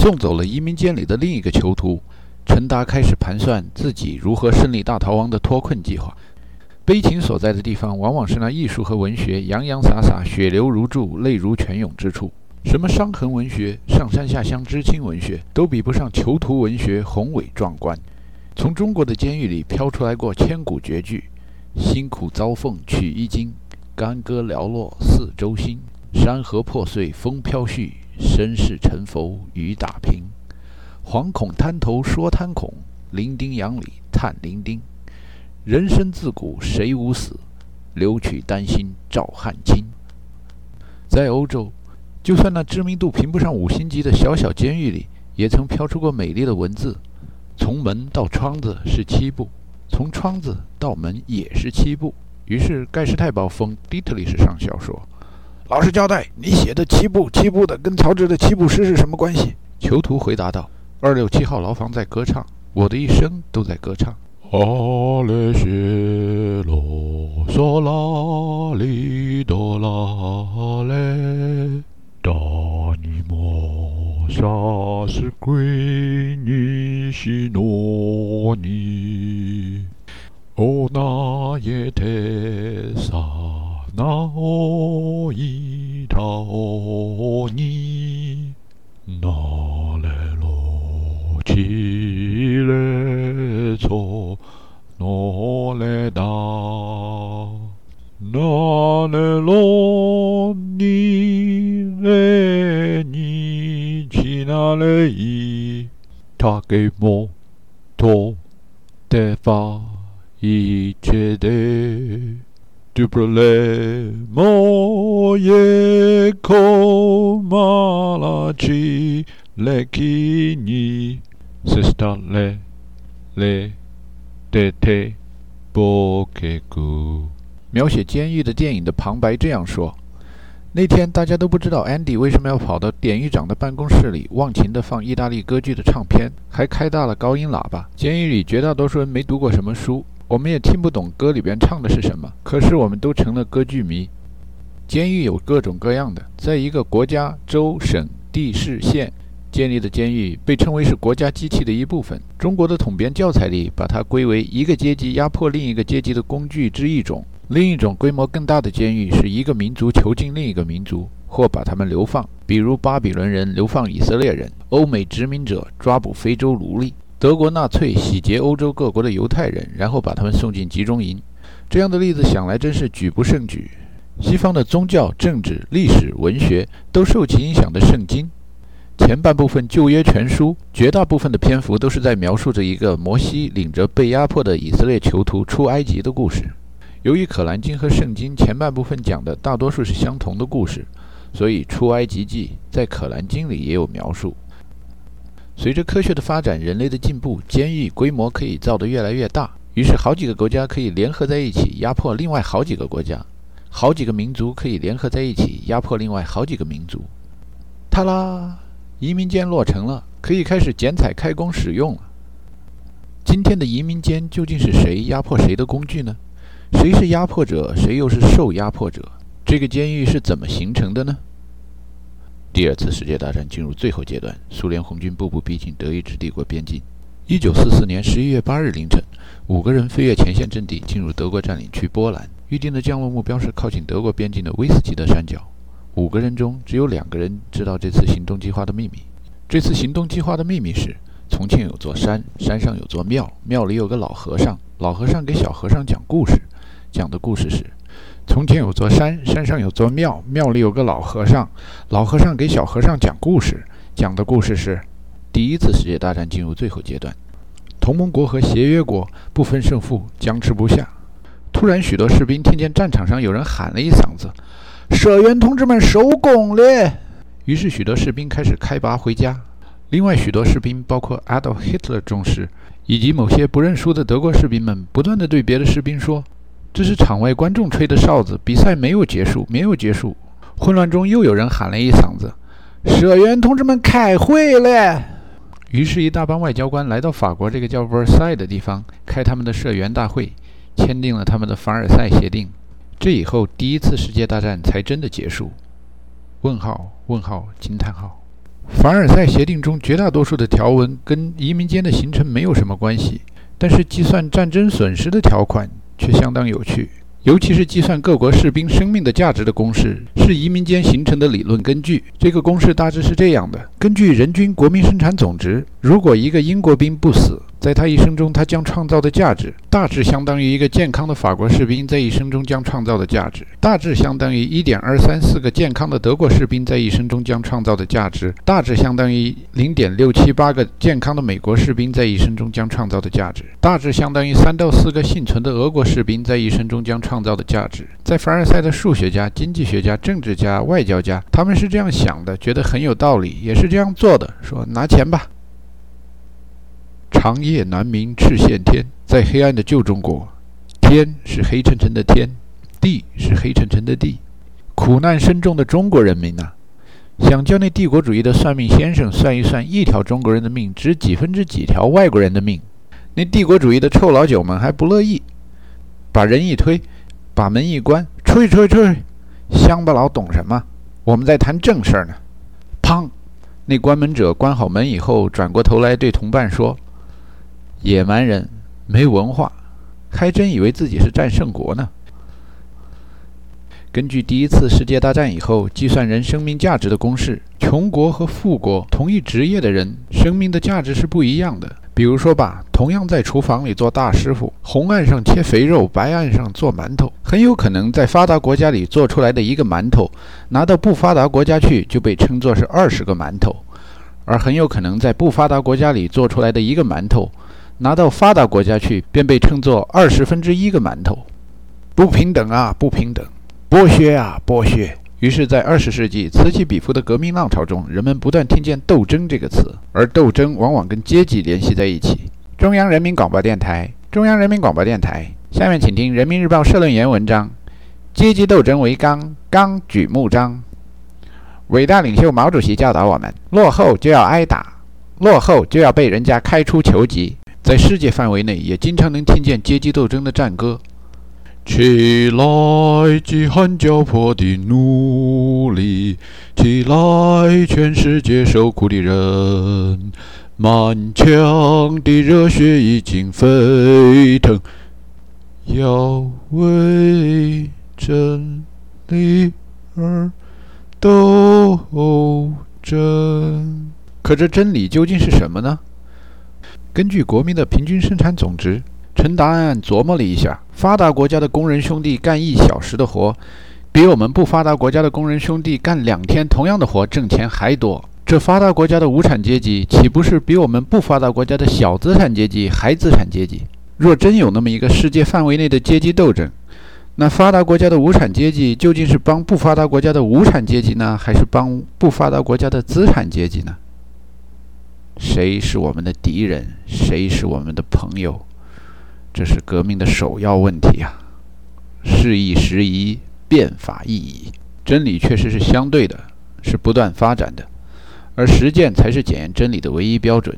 送走了移民监里的另一个囚徒，陈达开始盘算自己如何胜利大逃亡的脱困计划。悲情所在的地方，往往是那艺术和文学洋洋洒洒、血流如注、泪如泉涌之处。什么伤痕文学、上山下乡知青文学，都比不上囚徒文学宏伟壮观。从中国的监狱里飘出来过千古绝句：“辛苦遭奉取衣襟，干戈寥落四周星。山河破碎风飘絮，身世沉浮与打拼。惶恐滩头说滩恐，伶仃洋里叹伶仃。人生自古谁无死，留取丹心照汗青。”在欧洲。就算那知名度评不上五星级的小小监狱里，也曾飘出过美丽的文字。从门到窗子是七步，从窗子到门也是七步。于是盖世太保封迪特里什上校说：“老实交代，你写的七步七步的，跟曹植的七步诗是什么关系？”囚徒回答道：“二六七号牢房在歌唱，我的一生都在歌唱。”阿列谢罗嗦拉里哆拉嘞。大尼摩萨斯归尼西诺尼，哦那耶特萨那哦伊塔哦尼，那勒罗奇勒措那勒达，那勒罗尼。嘞尼奇那嘞伊，他给摩托得发一切的，Du problema je komalaci lekini se stale le dete bokeku。描写监狱的电影的旁白这样说：“那天大家都不知道 Andy 为什么要跑到典狱长的办公室里，忘情地放意大利歌剧的唱片，还开大了高音喇叭。监狱里绝大多数人没读过什么书，我们也听不懂歌里边唱的是什么，可是我们都成了歌剧迷。监狱有各种各样的，在一个国家、州、省、地、市、县建立的监狱，被称为是国家机器的一部分。中国的统编教材里，把它归为一个阶级压迫另一个阶级的工具之一种。另一种规模更大的监狱是一个民族囚禁另一个民族，或把他们流放，比如巴比伦人流放以色列人，欧美殖民者抓捕非洲奴隶，德国纳粹洗劫欧洲各国的犹太人，然后把他们送进集中营。这样的例子想来真是举不胜举。西方的宗教、政治、历史、文学都受其影响的圣经，前半部分旧约全书，绝大部分的篇幅都是在描述着一个摩西领着被压迫的以色列囚徒出埃及的故事。由于《可兰经》和《圣经》前半部分讲的大多数是相同的故事，所以《出埃及记》在《可兰经》里也有描述。随着科学的发展，人类的进步，监狱规模可以造得越来越大，于是好几个国家可以联合在一起压迫另外好几个国家，好几个民族可以联合在一起压迫另外好几个民族。塔拉，移民监落成了，可以开始剪彩开工使用了。今天的移民监究竟是谁压迫谁的工具呢？谁是压迫者，谁又是受压迫者？这个监狱是怎么形成的呢？第二次世界大战进入最后阶段，苏联红军步步逼近德意志帝国边境。一九四四年十一月八日凌晨，五个人飞越前线阵地，进入德国占领区波兰。预定的降落目标是靠近德国边境的威斯基德山脚。五个人中只有两个人知道这次行动计划的秘密。这次行动计划的秘密是：重庆有座山，山上有座庙，庙里有个老和尚，老和尚给小和尚讲故事。讲的故事是：从前有座山，山上有座庙，庙里有个老和尚，老和尚给小和尚讲故事。讲的故事是：第一次世界大战进入最后阶段，同盟国和协约国不分胜负，僵持不下。突然，许多士兵听见战场上有人喊了一嗓子：“社员同志们，收工了！”于是，许多士兵开始开拔回家。另外，许多士兵，包括 Adolf Hitler 中士以及某些不认输的德国士兵们，不断地对别的士兵说。这是场外观众吹的哨子，比赛没有结束，没有结束。混乱中，又有人喊了一嗓子：“社员同志们，开会了！”于是，一大帮外交官来到法国这个叫 versai 的地方，开他们的社员大会，签订了他们的凡尔赛协定。这以后，第一次世界大战才真的结束。问号？问号？惊叹号！凡尔赛协定中绝大多数的条文跟移民间的形成没有什么关系，但是计算战争损失的条款却相当有趣。尤其是计算各国士兵生命的价值的公式，是移民间形成的理论根据。这个公式大致是这样的：根据人均国民生产总值，如果一个英国兵不死，在他一生中他将创造的价值，大致相当于一个健康的法国士兵在一生中将创造的价值；大致相当于一点二三四个健康的德国士兵在一生中将创造的价值；大致相当于零点六七八个健康的美国士兵在一生中将创造的价值；大致相当于三到四个幸存的俄国士兵在一生中将创造的价值。在凡尔赛的数学家、经济学家、政治家、外交家，他们是这样想的，觉得很有道理，也是这样做的，说拿钱吧。长夜难明赤县天，在黑暗的旧中国，天是黑沉沉的天，地是黑沉沉的地，苦难深重的中国人民呐，想叫那帝国主义的算命先生算一算，一条中国人的命值几分之几条外国人的命？那帝国主义的臭老九们还不乐意，把人一推，把门一关，出去出去出去，乡巴佬懂什么？我们在谈正事儿呢。砰！那关门者关好门以后，转过头来对同伴说。野蛮人没文化，还真以为自己是战胜国呢。根据第一次世界大战以后计算人生命价值的公式，穷国和富国同一职业的人生命的价值是不一样的。比如说吧，同样在厨房里做大师傅，红案上切肥肉，白案上做馒头，很有可能在发达国家里做出来的一个馒头，拿到不发达国家去就被称作是二十个馒头，而很有可能在不发达国家里做出来的一个馒头。拿到发达国家去，便被称作二十分之一个馒头，不平等啊，不平等，剥削啊，剥削。于是，在二十世纪此起彼伏的革命浪潮中，人们不断听见“斗争”这个词，而斗争往往跟阶级联系在一起。中央人民广播电台，中央人民广播电台。下面请听人民日报社论员文章：阶级斗争为纲，纲举目张。伟大领袖毛主席教导我们：落后就要挨打，落后就要被人家开除球籍。在世界范围内，也经常能听见阶级斗争的战歌。起来，饥寒交迫的奴隶！起来，全世界受苦的人！满腔的热血已经沸腾，要为真理而斗争。可这真理究竟是什么呢？根据国民的平均生产总值，陈达安琢磨了一下，发达国家的工人兄弟干一小时的活，比我们不发达国家的工人兄弟干两天同样的活挣钱还多。这发达国家的无产阶级，岂不是比我们不发达国家的小资产阶级还资产阶级？若真有那么一个世界范围内的阶级斗争，那发达国家的无产阶级究竟是帮不发达国家的无产阶级呢，还是帮不发达国家的资产阶级呢？谁是我们的敌人？谁是我们的朋友？这是革命的首要问题啊！事易时移，变法易移。真理确实是相对的，是不断发展的，而实践才是检验真理的唯一标准。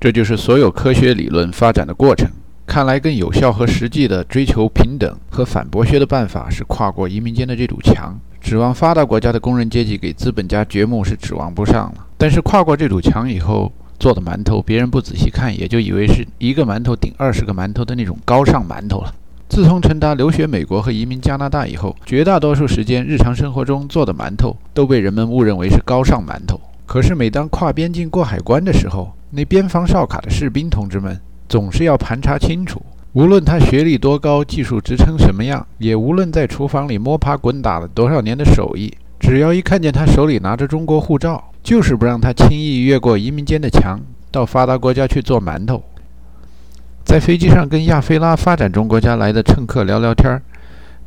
这就是所有科学理论发展的过程。看来，更有效和实际的追求平等和反剥削的办法是跨过移民间的这堵墙。指望发达国家的工人阶级给资本家掘墓是指望不上了。但是跨过这堵墙以后，做的馒头，别人不仔细看，也就以为是一个馒头顶二十个馒头的那种高尚馒头了。自从陈达留学美国和移民加拿大以后，绝大多数时间日常生活中做的馒头都被人们误认为是高尚馒头。可是每当跨边境过海关的时候，那边防哨卡的士兵同志们总是要盘查清楚，无论他学历多高，技术职称什么样，也无论在厨房里摸爬滚打了多少年的手艺，只要一看见他手里拿着中国护照。就是不让他轻易越过移民间的墙，到发达国家去做馒头。在飞机上跟亚非拉发展中国家来的乘客聊聊天儿，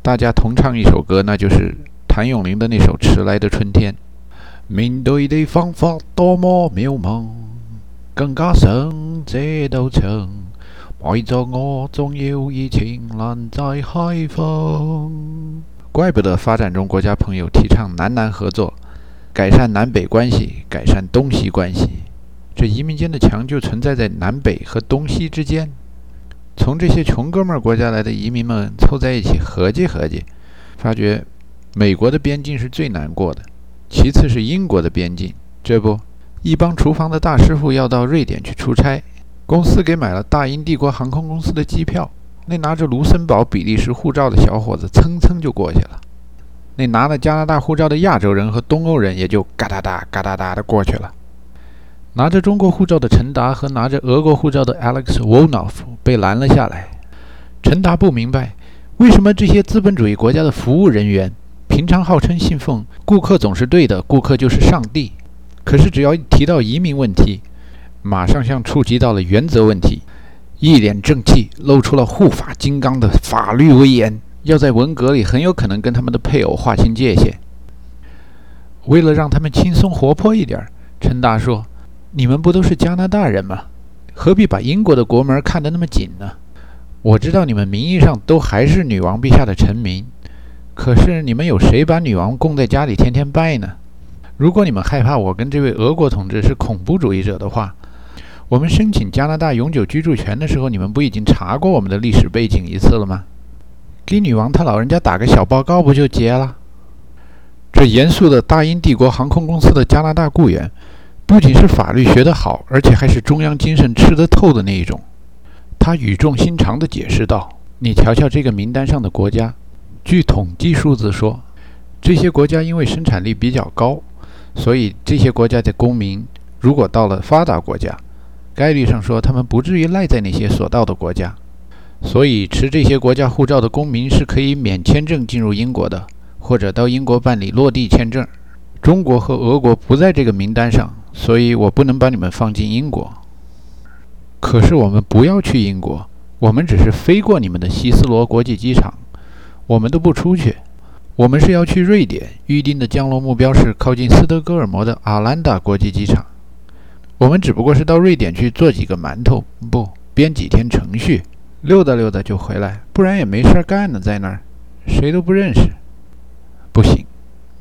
大家同唱一首歌，那就是谭咏麟的那首《迟来的春天》。面对的方法多么渺茫，更加上这道墙，埋葬我总有一情难再开放。怪不得发展中国家朋友提倡南南合作。改善南北关系，改善东西关系，这移民间的墙就存在在南北和东西之间。从这些穷哥们儿国家来的移民们凑在一起合计合计，发觉美国的边境是最难过的，其次是英国的边境。这不，一帮厨房的大师傅要到瑞典去出差，公司给买了大英帝国航空公司的机票。那拿着卢森堡、比利时护照的小伙子蹭蹭就过去了，那拿了加拿大护照的亚洲人和东欧人也就嘎哒哒、嘎哒哒的过去了。拿着中国护照的陈达和拿着俄国护照的 Alex Wolnof 被拦了下来。陈达不明白，为什么这些资本主义国家的服务人员平常号称信奉“顾客总是对的，顾客就是上帝”，可是只要一提到移民问题，马上像触及到了原则问题。一脸正气，露出了护法金刚的法律威严，要在文革里很有可能跟他们的配偶划清界限。为了让他们轻松活泼一点，陈达说：“你们不都是加拿大人吗？何必把英国的国门看得那么紧呢？我知道你们名义上都还是女王陛下的臣民，可是你们有谁把女王供在家里天天拜呢？如果你们害怕我跟这位俄国同志是恐怖主义者的话。”我们申请加拿大永久居住权的时候，你们不已经查过我们的历史背景一次了吗？给女王她老人家打个小报告不就结了？这严肃的大英帝国航空公司的加拿大雇员，不仅是法律学得好，而且还是中央精神吃得透的那一种。他语重心长地解释道：“你瞧瞧这个名单上的国家，据统计数字说，这些国家因为生产力比较高，所以这些国家的公民如果到了发达国家，概率上说，他们不至于赖在那些所到的国家，所以持这些国家护照的公民是可以免签证进入英国的，或者到英国办理落地签证。中国和俄国不在这个名单上，所以我不能把你们放进英国。可是我们不要去英国，我们只是飞过你们的希斯罗国际机场，我们都不出去。我们是要去瑞典，预定的降落目标是靠近斯德哥尔摩的阿兰达国际机场。我们只不过是到瑞典去做几个馒头，不编几天程序，溜达溜达就回来，不然也没事干呢，在那儿，谁都不认识。不行，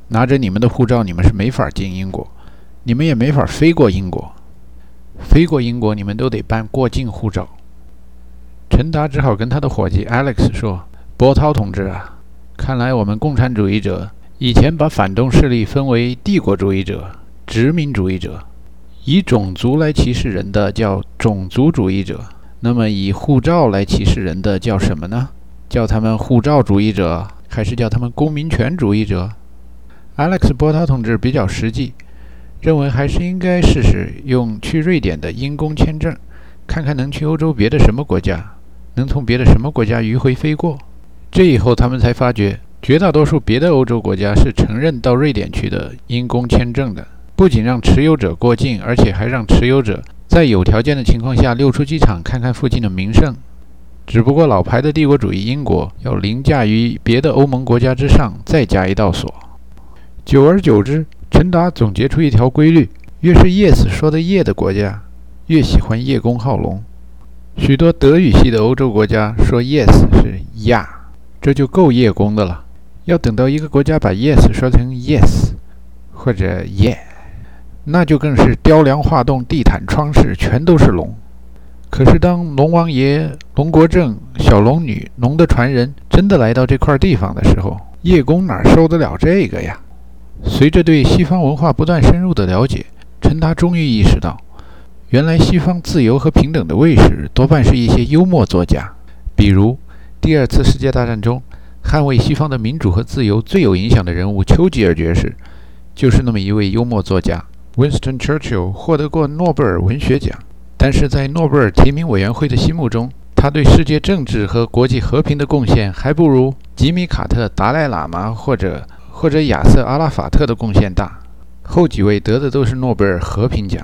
拿着你们的护照，你们是没法进英国，你们也没法飞过英国，飞过英国你们都得办过境护照。陈达只好跟他的伙计 Alex 说：“波涛同志啊，看来我们共产主义者以前把反动势力分为帝国主义者、殖民主义者。”以种族来歧视人的叫种族主义者，那么以护照来歧视人的叫什么呢？叫他们护照主义者，还是叫他们公民权主义者？Alex 波涛同志比较实际，认为还是应该试试用去瑞典的因公签证，看看能去欧洲别的什么国家，能从别的什么国家迂回飞过。这以后他们才发觉，绝大多数别的欧洲国家是承认到瑞典去的因公签证的。不仅让持有者过境，而且还让持有者在有条件的情况下溜出机场看看附近的名胜。只不过老牌的帝国主义英国要凌驾于别的欧盟国家之上，再加一道锁。久而久之，陈达总结出一条规律：越是 yes 说的 yes 的国家，越喜欢叶公好龙。许多德语系的欧洲国家说 yes 是呀，这就够叶公的了。要等到一个国家把 yes 说成 yes 或者 yeah。那就更是雕梁画栋、地毯窗饰，全都是龙。可是当龙王爷、龙国正、小龙女、龙的传人真的来到这块地方的时候，叶公哪受得了这个呀？随着对西方文化不断深入的了解，陈达终于意识到，原来西方自由和平等的卫士多半是一些幽默作家。比如第二次世界大战中，捍卫西方的民主和自由最有影响的人物丘吉尔爵士，就是那么一位幽默作家。Winston Churchill 获得过诺贝尔文学奖，但是在诺贝尔提名委员会的心目中，他对世界政治和国际和平的贡献还不如吉米·卡特、达赖喇嘛或者或者亚瑟·阿拉法特的贡献大。后几位得的都是诺贝尔和平奖。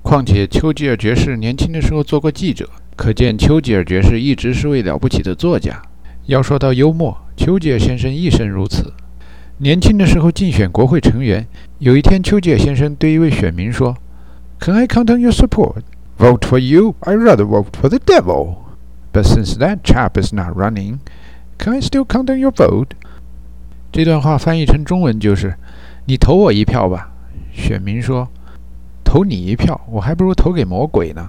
况且丘吉尔爵士年轻的时候做过记者，可见丘吉尔爵士一直是位了不起的作家。要说到幽默，丘吉尔先生一生如此。年轻的时候竞选国会成员，有一天，丘吉尔先生对一位选民说：“Can I count on your support? Vote for you? I rather vote for the devil. But since that chap is not running, can I still count on your vote?” 这段话翻译成中文就是：“你投我一票吧。”选民说：“投你一票，我还不如投给魔鬼呢。”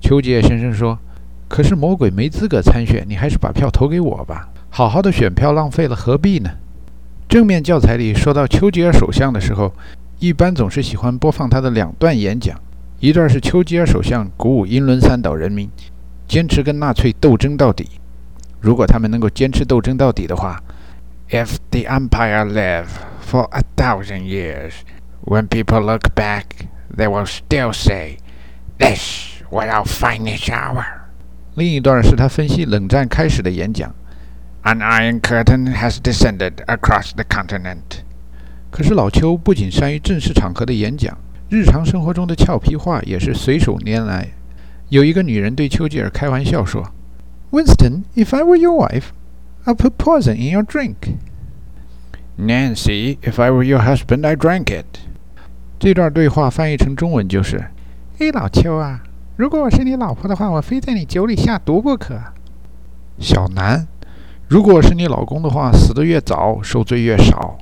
丘吉尔先生说：“可是魔鬼没资格参选，你还是把票投给我吧。好好的选票浪费了，何必呢？”正面教材里说到丘吉尔首相的时候，一般总是喜欢播放他的两段演讲，一段是丘吉尔首相鼓舞英伦三岛人民坚持跟纳粹斗争到底。如果他们能够坚持斗争到底的话，If the empire live for a thousand years, when people look back, they will still say, "This was our finest hour." 另一段是他分析冷战开始的演讲，An iron curtain has descended across the continent. 可是老邱不仅善于正式场合的演讲，日常生活中的俏皮话也是随手拈来。有一个女人对丘吉尔开玩笑说。Winston, if I were your wife, I'd put poison in your drink. Nancy, if I were your husband, I drank it. 这段对话翻译成中文就是：“哎，老邱啊，如果我是你老婆的话，我非在你酒里下毒不可。”小南，如果是你老公的话，死得越早，受罪越少。